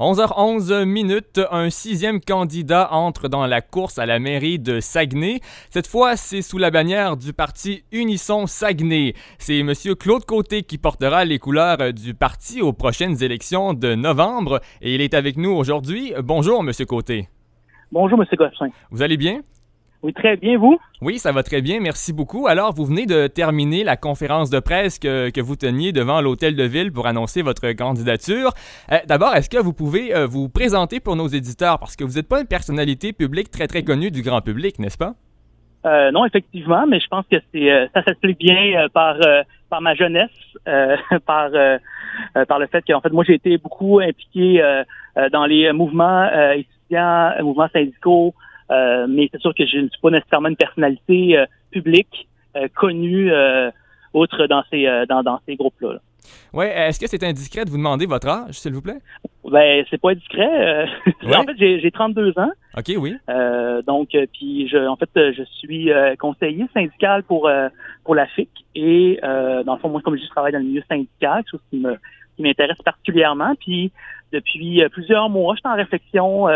11h11 minutes, un sixième candidat entre dans la course à la mairie de Saguenay. Cette fois, c'est sous la bannière du parti Unisson Saguenay. C'est M. Claude Côté qui portera les couleurs du parti aux prochaines élections de novembre et il est avec nous aujourd'hui. Bonjour, M. Côté. Bonjour, M. Gosselin. Vous allez bien? Oui, très bien, vous? Oui, ça va très bien, merci beaucoup. Alors, vous venez de terminer la conférence de presse que, vous teniez devant l'Hôtel de Ville pour annoncer votre candidature. Euh, d'abord, est-ce que vous pouvez euh, vous présenter pour nos éditeurs? Parce que vous n'êtes pas une personnalité publique très, très connue du grand public, n'est-ce pas? Euh, non, effectivement, mais je pense que c'est ça s'explique bien par par ma jeunesse, par par le fait qu'en fait moi j'ai été beaucoup impliqué dans les mouvements étudiants, mouvements syndicaux, euh, mais c'est sûr que je ne suis pas nécessairement une personnalité euh, publique euh, connue autre dans ces dans, dans ces groupes-là. Oui, est-ce que c'est indiscret de vous demander votre âge, s'il vous plaît? Ben, c'est pas indiscret. en fait, j'ai 32 ans. OK, oui. donc, puis je, en fait, je suis conseiller syndical pour pour la FIC et dans le fond, moi, comme je travaille dans le milieu syndical, chose qui me qui m'intéresse particulièrement. Puis depuis plusieurs mois, je suis en réflexion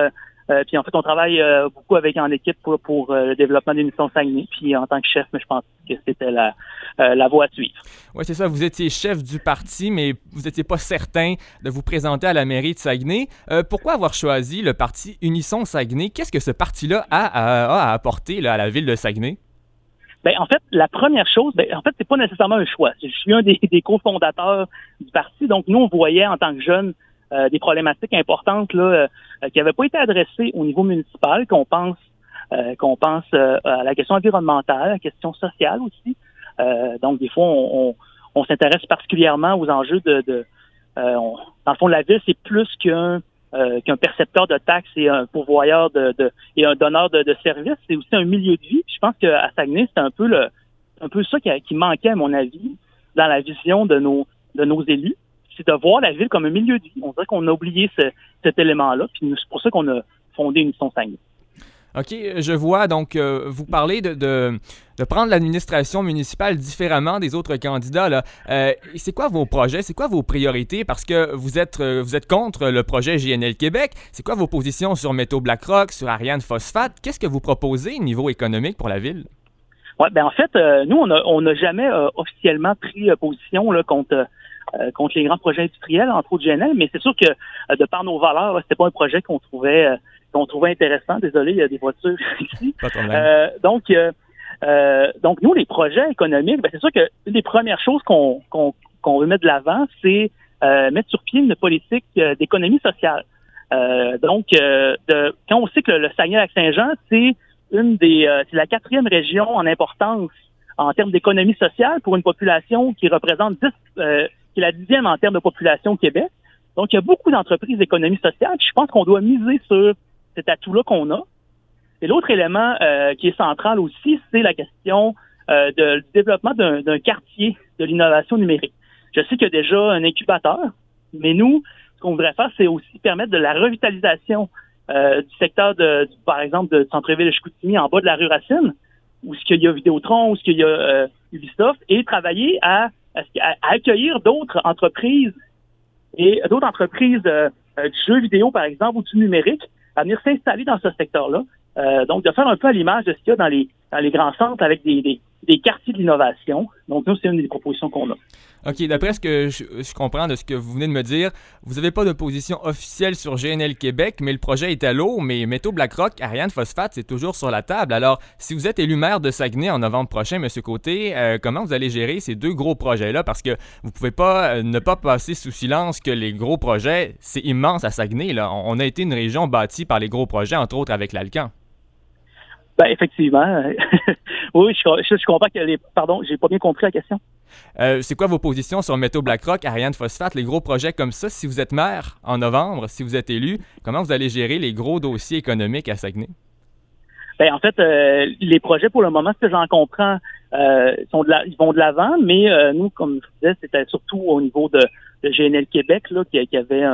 euh, puis en fait, on travaille euh, beaucoup avec en équipe pour, pour euh, le développement d'une mission Saguenay. Puis en tant que chef, mais je pense que c'était la, la voie à suivre. Oui, c'est ça. Vous étiez chef du parti, mais vous n'étiez pas certain de vous présenter à la mairie de Saguenay. pourquoi avoir choisi le parti Unisson Saguenay? Qu'est-ce que ce parti-là a, à apporter là, à la ville de Saguenay? Ben, en fait, la première chose, ben, en fait, c'est pas nécessairement un choix. Je suis un des, des cofondateurs du parti, donc nous, on voyait en tant que jeunes euh, des problématiques importantes là, euh, qui n'avaient pas été adressées au niveau municipal, qu'on pense euh, qu'on pense à la question environnementale, à la question sociale aussi. donc, des fois, on, on, s'intéresse particulièrement aux enjeux de... de dans le fond, la ville, c'est plus qu'un qu'un percepteur de taxes et un pourvoyeur de, de et un donneur de, de services, c'est aussi un milieu de vie. je pense qu'à Saguenay, c'est un peu le un peu ça qui, qui, manquait, à mon avis, dans la vision de nos de nos élus c'est de voir la ville comme un milieu de vie. On dirait qu'on a oublié cet élément-là, puis c'est pour ça qu'on a fondé une Saguenay. OK, je vois. Donc, euh, vous parlez de, de, prendre l'administration municipale différemment des autres candidats. Là. Euh, c'est quoi vos projets? C'est quoi vos priorités? Parce que vous êtes, euh, vous êtes contre le projet GNL Québec. C'est quoi vos positions sur Métaux BlackRock, sur Ariane Phosphate? Qu'est-ce que vous proposez au niveau économique pour la ville? Oui, ben en fait, nous, on n'a jamais officiellement pris position là, contre contre les grands projets industriels, entre autres GNL, mais c'est sûr que euh, de par nos valeurs, c'était pas un projet qu'on trouvait euh, qu'on trouvait intéressant. Désolé, il y a des voitures ici. donc donc nous, les projets économiques, ben, c'est sûr que une des premières choses qu'on qu'on veut mettre de l'avant, c'est mettre sur pied une politique d'économie sociale. donc, de, quand on sait que le, le Saguenay-Lac-Saint-Jean, c'est une des, c'est la quatrième région en importance en termes d'économie sociale pour une population qui représente 10, qui est la dixième en termes de population au Québec. Donc, il y a beaucoup d'entreprises d'économie sociale. je pense qu'on doit miser sur cet atout-là qu'on a. Et l'autre élément euh, qui est central aussi, c'est la question euh, de, du développement d'un quartier de l'innovation numérique. Je sais qu'il y a déjà un incubateur, mais nous, ce qu'on voudrait faire, c'est aussi permettre de la revitalisation euh, du secteur, de, par exemple, de centre-ville de Chicoutimi en bas de la rue Racine, où ce qu'il y a Vidéotron, où ce qu'il y a Ubisoft, et travailler à à, accueillir d'autres entreprises et d'autres entreprises euh, euh, du jeu vidéo, par exemple, ou du numérique, à venir s'installer dans ce secteur-là. Euh, donc, de faire un peu à l'image de ce qu'il y a dans les, dans les grands centres avec des, des, des quartiers d'innovation. Donc, nous, c'est une des propositions qu'on a. OK, d'après ce que je, comprends de ce que vous venez de me dire, vous n'avez pas de position officielle sur GNL Québec, mais le projet est à l'eau, mais Métaux BlackRock, Ariane Phosphate, c'est toujours sur la table. Alors, si vous êtes élu maire de Saguenay en novembre prochain, M. Côté, euh, comment vous allez gérer ces deux gros projets-là? Parce que vous ne pouvez pas euh, ne pas passer sous silence que les gros projets, c'est immense à Saguenay. Là. On a été une région bâtie par les gros projets, entre autres avec l'Alcan. Ben, effectivement. oui, je, je, comprends que les. Pardon, j'ai pas bien compris la question. Euh, c'est quoi vos positions sur Métaux BlackRock, Ariane Phosphate, les gros projets comme ça? Si vous êtes maire en novembre, si vous êtes élu, comment vous allez gérer les gros dossiers économiques à Saguenay? Ben, en fait, euh, les projets, pour le moment, ce que j'en comprends, euh, sont de la, ils vont de l'avant, mais euh, nous, comme je disais, c'était surtout au niveau de, de GNL Québec là, qui, qui avait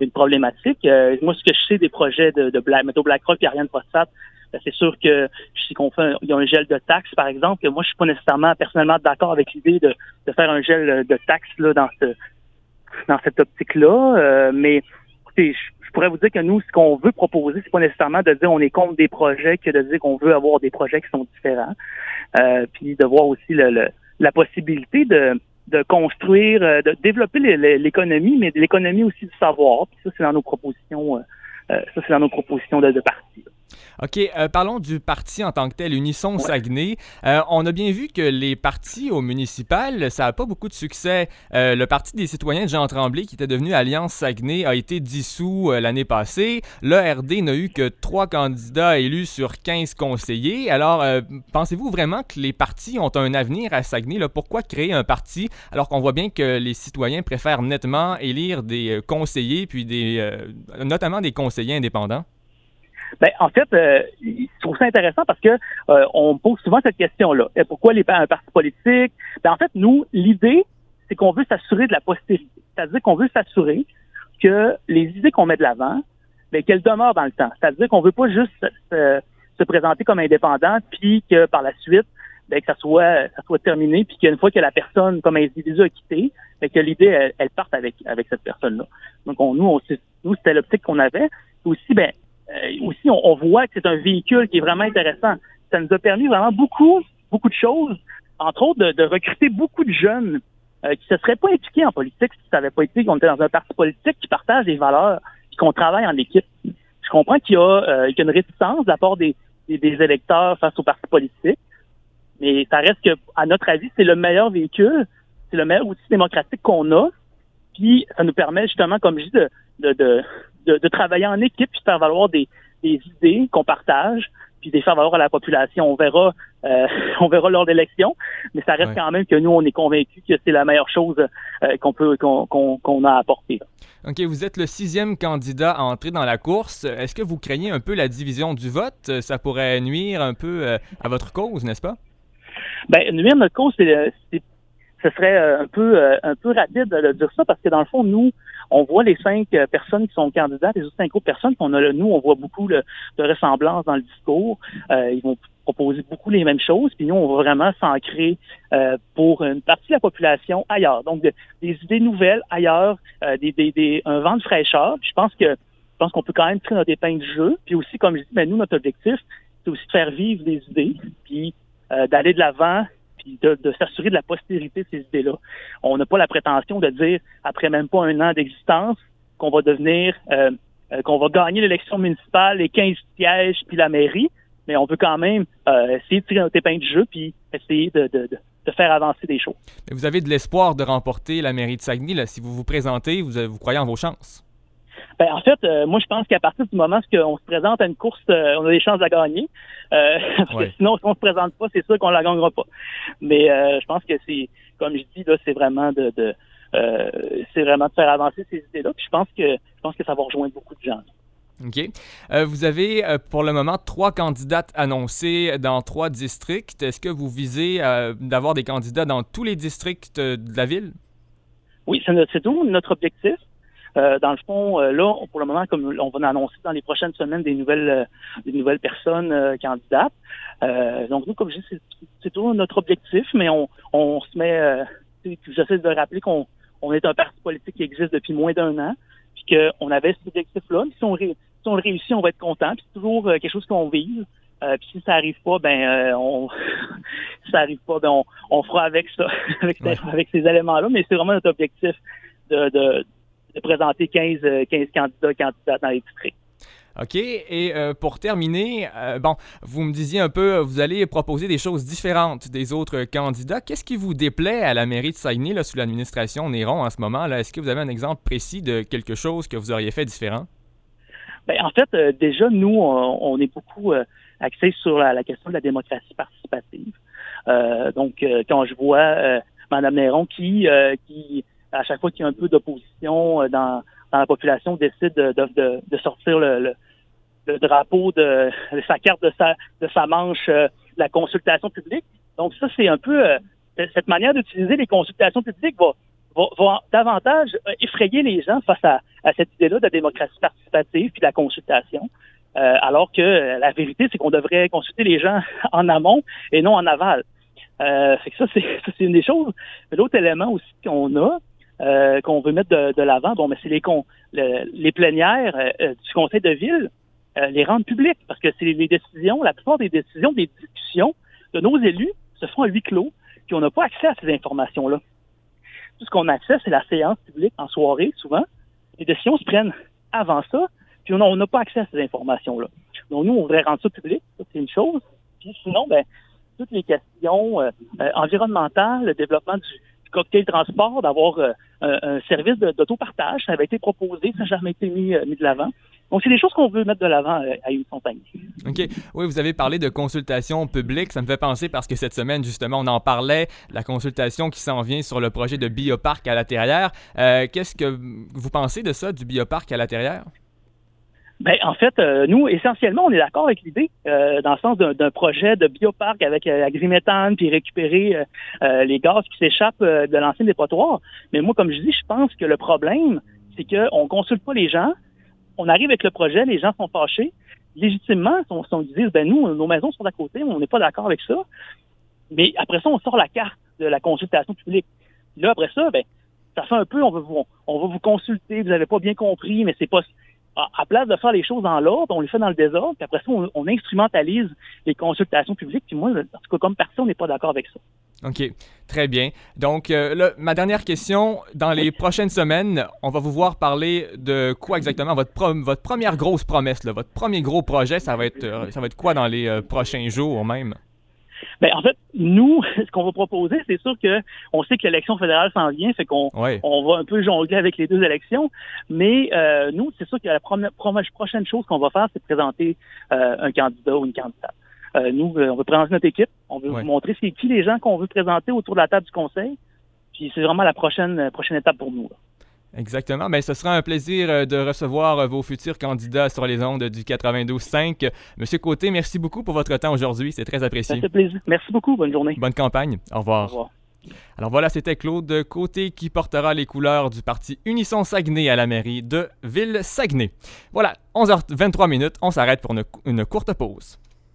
une problématique. moi, ce que je sais des projets de, de Black, Métaux BlackRock et Ariane Phosphate, c'est sûr que je sais qu'on fait il y a un gel de taxes, par exemple, que moi, je suis pas nécessairement personnellement d'accord avec l'idée de, de, faire un gel de taxes là, dans ce dans cette optique-là. Euh, mais écoutez, je, pourrais vous dire que nous, ce qu'on veut proposer, c'est pas nécessairement de dire on est contre des projets que de dire qu'on veut avoir des projets qui sont différents. Euh, puis de voir aussi le, la possibilité de, de construire, euh, de développer l'économie, mais l'économie aussi du savoir. Puis ça, c'est dans nos propositions, ça, c'est dans nos propositions de, de parti. OK, euh, parlons du parti en tant que tel, Unisson Saguenay. Euh, on a bien vu que les partis au municipal, ça n'a pas beaucoup de succès. Euh, le Parti des citoyens de Jean Tremblay, qui était devenu Alliance Saguenay, a été dissous l'année passée. L'ERD n'a eu que trois candidats élus sur 15 conseillers. Alors, pensez-vous vraiment que les partis ont un avenir à Saguenay? Là? Pourquoi créer un parti alors qu'on voit bien que les citoyens préfèrent nettement élire des conseillers, puis des, notamment des conseillers indépendants? Ben, en fait, euh, je trouve ça intéressant parce que euh, on pose souvent cette question-là. Pourquoi les un parti politique? Ben, en fait, nous, l'idée, c'est qu'on veut s'assurer de la postérité. C'est-à-dire qu'on veut s'assurer que les idées qu'on met de l'avant, ben, qu'elles demeurent dans le temps. C'est-à-dire qu'on veut pas juste se, présenter comme indépendant, puis que par la suite, ben, que ça soit ça soit terminé, puis qu'une fois que la personne comme individu a quitté, ben, que l'idée elle, parte avec avec cette personne-là. Donc on, nous, on, nous c'était l'optique qu'on avait. Aussi, ben aussi, on, voit que c'est un véhicule qui est vraiment intéressant. Ça nous a permis vraiment beaucoup, beaucoup de choses, entre autres de, recruter beaucoup de jeunes euh, qui se seraient pas impliqués en politique si ça n'avait pas été qu'on était dans un parti politique qui partage des valeurs et qu'on travaille en équipe. Je comprends qu'il y, a, euh, une réticence de la part des, des, électeurs face au parti politique, mais ça reste que, à notre avis, c'est le meilleur véhicule, c'est le meilleur outil démocratique qu'on a, puis ça nous permet justement, comme je dis, de, de, de, travailler en équipe puis de faire valoir des, idées qu'on partage puis de les faire valoir à la population. On verra, euh, on verra lors d'élection, mais ça reste quand même que nous, on est convaincus que c'est la meilleure chose euh, qu'on peut qu'on a apporté. OK, vous êtes le sixième candidat à entrer dans la course. Est-ce que vous craignez un peu la division du vote? Ça pourrait nuire un peu euh, à votre cause, n'est-ce pas? Ben, nuire à notre cause, c'est ce serait un peu un peu rapide de dire ça parce que dans le fond, nous, on voit les cinq euh, personnes qui sont candidates, les autres cinq autres personnes qu'on a nous, on voit beaucoup de ressemblance dans le discours. Euh, ils vont proposer beaucoup les mêmes choses, puis nous, on va vraiment s'ancrer euh, pour une partie de la population ailleurs. Donc, des idées nouvelles ailleurs, des, des, un vent de fraîcheur. je pense que je pense qu'on peut quand même tirer notre épingle du jeu. Puis aussi, comme je dis, ben, nous, notre objectif, c'est aussi de faire vivre les idées, puis d'aller de l'avant de, s'assurer de la postérité de ces idées-là. On n'a pas la prétention de dire, après même pas un an d'existence, qu'on va devenir, euh, euh, qu'on va gagner l'élection municipale, les 15 sièges, puis la mairie, mais on veut quand même euh, essayer de tirer notre épingle du jeu, puis essayer de, faire avancer des choses. vous avez de l'espoir de remporter la mairie de Saguenay. Si vous vous présentez, vous, vous croyez en vos chances? Ben, en fait, euh, moi, je pense qu'à partir du moment où on se présente à une course, euh, on a des chances de la gagner. Euh, parce que sinon, si on se présente pas, c'est sûr qu'on la gagnera pas. Mais je pense que c'est, comme je dis, là, c'est vraiment de, c'est vraiment de faire avancer ces idées-là. Puis je pense que je pense que ça va rejoindre beaucoup de gens. OK. vous avez pour le moment trois candidates annoncées dans trois districts. Est-ce que vous visez d'avoir des candidats dans tous les districts de la ville? Oui, c'est tout notre objectif? Euh, dans le fond, euh, là, pour le moment, comme on va annoncer dans les prochaines semaines des nouvelles, euh, des nouvelles personnes candidates. donc nous, comme je dis, c'est tout notre objectif, mais on, on se met. J'essaie de rappeler qu'on on est un parti politique qui existe depuis moins d'un an, puis qu'on avait cet objectif-là. Si on, si on le réussit, on va être content. Puis c'est toujours quelque chose qu'on vise. Euh, puis si ça arrive pas, ben on si ça arrive pas, ben on, on fera avec ça, avec, avec ces éléments-là. Mais c'est vraiment notre objectif de, de, de présenter 15, 15 euh, candidats candidats dans les districts. OK. Et euh, pour terminer, euh, bon, vous me disiez un peu, vous allez proposer des choses différentes des autres candidats. Qu'est-ce qui vous déplaît à la mairie de Saguenay, là, sous l'administration Néron en ce moment? Est-ce que vous avez un exemple précis de quelque chose que vous auriez fait différent? Bien, en fait, déjà, nous, on, est beaucoup axés sur la, question de la démocratie participative. donc, quand je vois Mme Néron qui, qui à chaque fois qu'il y a un peu d'opposition euh, dans, dans, la population, décide de, de, de sortir le, le, drapeau de, sa carte de sa, de sa manche, euh, la consultation publique. Donc ça, c'est un peu euh, cette manière d'utiliser les consultations publiques va, va, davantage effrayer les gens face à, à cette idée-là de la démocratie participative puis de la consultation. alors que la vérité, c'est qu'on devrait consulter les gens en amont et non en aval. Euh, fait que ça, c'est une des choses. L'autre élément aussi qu'on a, qu'on veut mettre de, l'avant, bon, mais c'est les, les plénières du conseil de ville, les rendre publiques, parce que c'est les décisions, la plupart des décisions, des discussions de nos élus se font à huis clos, puis on n'a pas accès à ces informations-là. Tout ce qu'on a accès, c'est la séance publique en soirée, souvent. Les décisions se prennent avant ça, puis on n'a pas accès à ces informations-là. Donc, nous, on voudrait rendre ça public, ça, c'est une chose. Puis sinon, ben, toutes les questions euh, euh, environnementales, le développement du, cocktail transport, d'avoir euh, un, service d'autopartage, ça avait été proposé, ça n'a jamais été mis, mis de l'avant. Donc, c'est des choses qu'on veut mettre de l'avant à une compagnie. OK. Oui, vous avez parlé de consultation publique. Ça me fait penser parce que cette semaine, justement, on en parlait, la consultation qui s'en vient sur le projet de bioparc à l'intérieur. Qu'est-ce que vous pensez de ça, du bioparc à l'intérieur? Ben, en fait, euh, nous, essentiellement, on est d'accord avec l'idée, euh, dans le sens d'un projet de bioparc avec euh, agriméthane, puis récupérer euh, les gaz qui s'échappent de l'ancien dépotoir. Mais moi, comme je dis, je pense que le problème, c'est qu'on consulte pas les gens, on arrive avec le projet, les gens sont fâchés. Légitimement, on, on disent, ben nous, nos maisons sont à côté, on n'est pas d'accord avec ça. Mais après ça, on sort la carte de la consultation publique. Là, après ça, ben, ça fait un peu, on va vous, on va vous consulter, vous n'avez pas bien compris, mais c'est pas à place de faire les choses dans l'ordre, on les fait dans le désordre, puis après ça, on, instrumentalise les consultations publiques. Puis moi, en tout cas, comme personne, on n'est pas d'accord avec ça. OK, très bien. Donc, euh, ma dernière question, dans les prochaines semaines, on va vous voir parler de quoi exactement? Votre, votre première grosse promesse, votre premier gros projet, ça va être, euh, ça va être quoi dans les euh, prochains jours même? Ben, en fait, nous, ce qu'on va proposer, c'est sûr que on sait que l'élection fédérale s'en vient, fait qu'on on va un peu jongler avec les deux élections. Mais euh, nous, c'est sûr que la prochaine chose qu'on va faire, c'est présenter euh, un candidat ou une candidate. Euh, nous, on veut présenter notre équipe. On veut vous montrer c'est qui les gens qu'on veut présenter autour de la table du conseil. Puis c'est vraiment la prochaine prochaine étape pour nous. Exactement. Mais ce sera un plaisir euh, de recevoir euh, vos futurs candidats sur les ondes du 92.5. Monsieur Côté, merci beaucoup pour votre temps aujourd'hui. C'est très apprécié. Ça fait plaisir. Merci beaucoup. Bonne journée. Bonne campagne. Au revoir. Au revoir. Alors voilà, c'était Claude Côté qui portera les couleurs du parti Unisson Saguenay à la mairie de Ville-Saguenay. Voilà, 11h23 minutes, on s'arrête pour une courte pause.